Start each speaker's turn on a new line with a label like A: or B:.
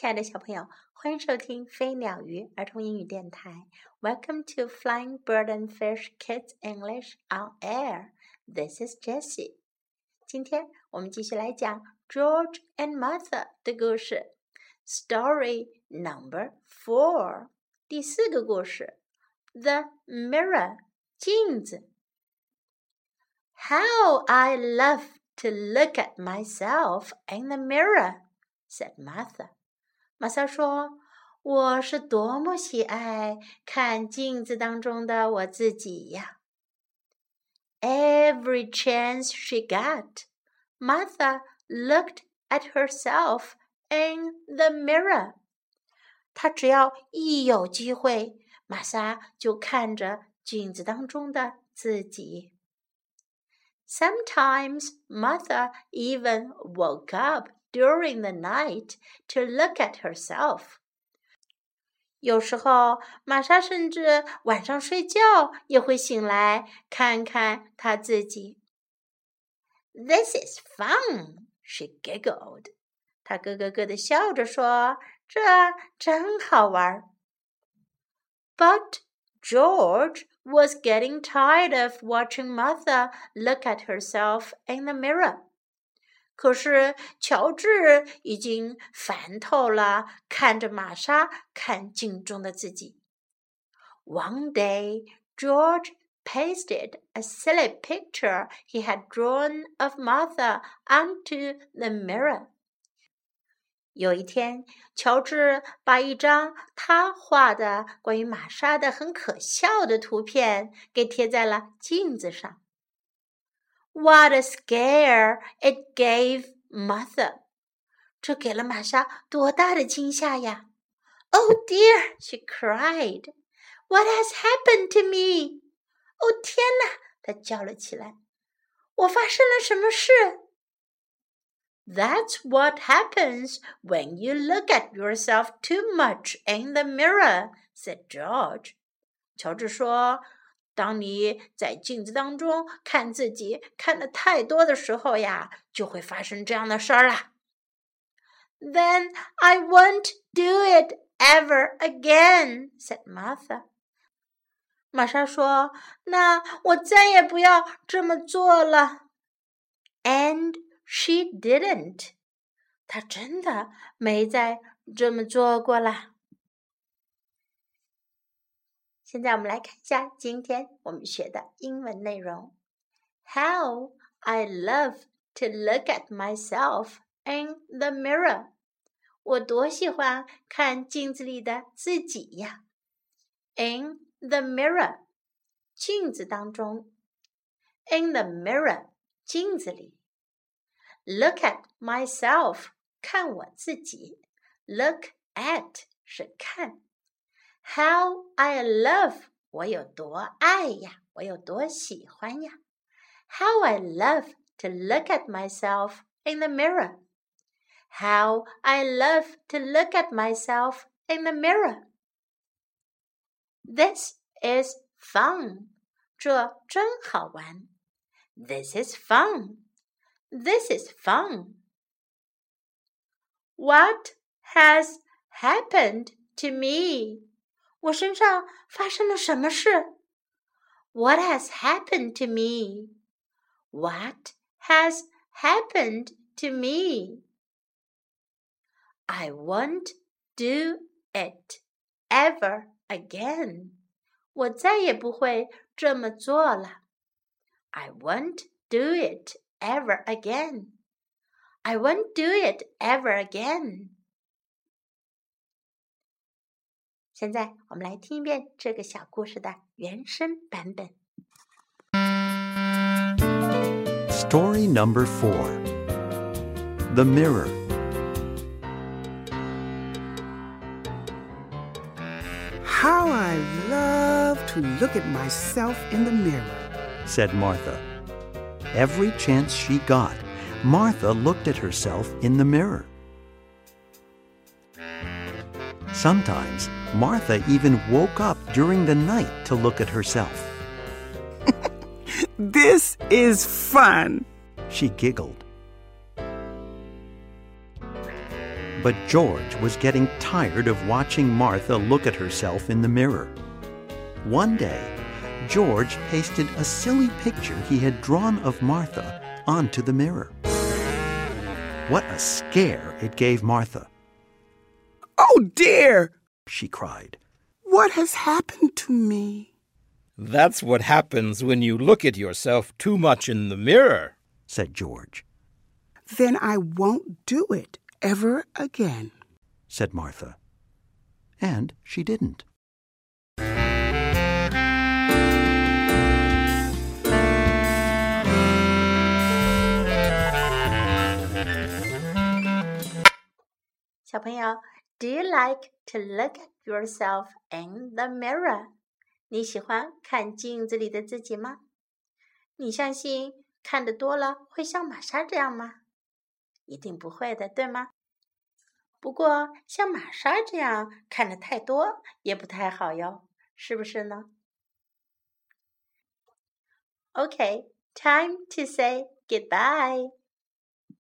A: 亲爱的小朋友，欢迎收听飞鸟鱼儿童英语电台。Welcome to Flying Bird and Fish Kids English on Air. This is Jessie. 今天我们继续来讲 George and Martha 的故事。Story number four，第四个故事，The Mirror 镜子。How I love to look at myself in the mirror, said Martha. 玛莎说：“我是多么喜爱看镜子当中的我自己呀！” Every chance she got, Martha looked at herself in the mirror. 她只要一有机会，玛莎就看着镜子当中的自己。Sometimes Martha even woke up during the night to look at herself. 有时候，玛莎甚至晚上睡觉也会醒来看看她自己。This is fun, she giggled. 她咯咯咯的笑着说：“这真好玩。” But George was getting tired of watching Martha look at herself in the mirror. 可是乔治已经烦透了，看着玛莎看镜中的自己。One day, George pasted a silly picture he had drawn of Martha onto the mirror. 有一天，乔治把一张他画的关于玛莎的很可笑的图片给贴在了镜子上。What a scare it gave Martha! 这给了玛莎多大的惊吓呀！Oh dear! She cried. What has happened to me? 哦天哪！她叫了起来。我发生了什么事？That's what happens when you look at yourself too much in the mirror," said George. 乔治说。 当你在镜子当中看自己看的太多的时候呀，就会发生这样的事儿啦。Then I won't do it ever again," said Martha. 玛莎说：“那我再也不要这么做了。” And she didn't. 她真的没再这么做过啦。现在我们来看一下今天我们学的英文内容。How I love to look at myself in the mirror。我多喜欢看镜子里的自己呀！In the mirror，镜子当中。In the mirror，镜子里。Look at myself，看我自己。Look at 是看。how I love 我有多爱呀，我有多喜欢呀。How I love to look at myself in the mirror. How I love to look at myself in the mirror. This is fun. 这真好玩。This is fun. This is fun. What has happened to me? 我身上发生了什么事？What has happened to me? What has happened to me? I won't do it ever again. 我再也不会这么做了。I won't do it ever again. I won't do it ever again. 现在我们来听一遍这个小故事的原声版本。
B: Story number four The Mirror.
C: How I love to look at myself in the mirror,
B: said Martha. Every chance she got, Martha looked at herself in the mirror. Sometimes Martha even woke up during the night to look at herself.
C: this is fun,
B: she giggled. But George was getting tired of watching Martha look at herself in the mirror. One day, George pasted a silly picture he had drawn of Martha onto the mirror. What a scare it gave Martha.
C: Oh dear!
B: She cried.
C: What has happened to me?
D: That's what happens when you look at yourself too much in the mirror,
B: said George.
C: Then I won't do it ever again,
B: said Martha. And she didn't.
A: 小朋友，Do you like to look at yourself in the mirror？你喜欢看镜子里的自己吗？你相信看的多了会像玛莎这样吗？一定不会的，对吗？不过像玛莎这样看的太多也不太好哟，是不是呢？Okay, time to say goodbye.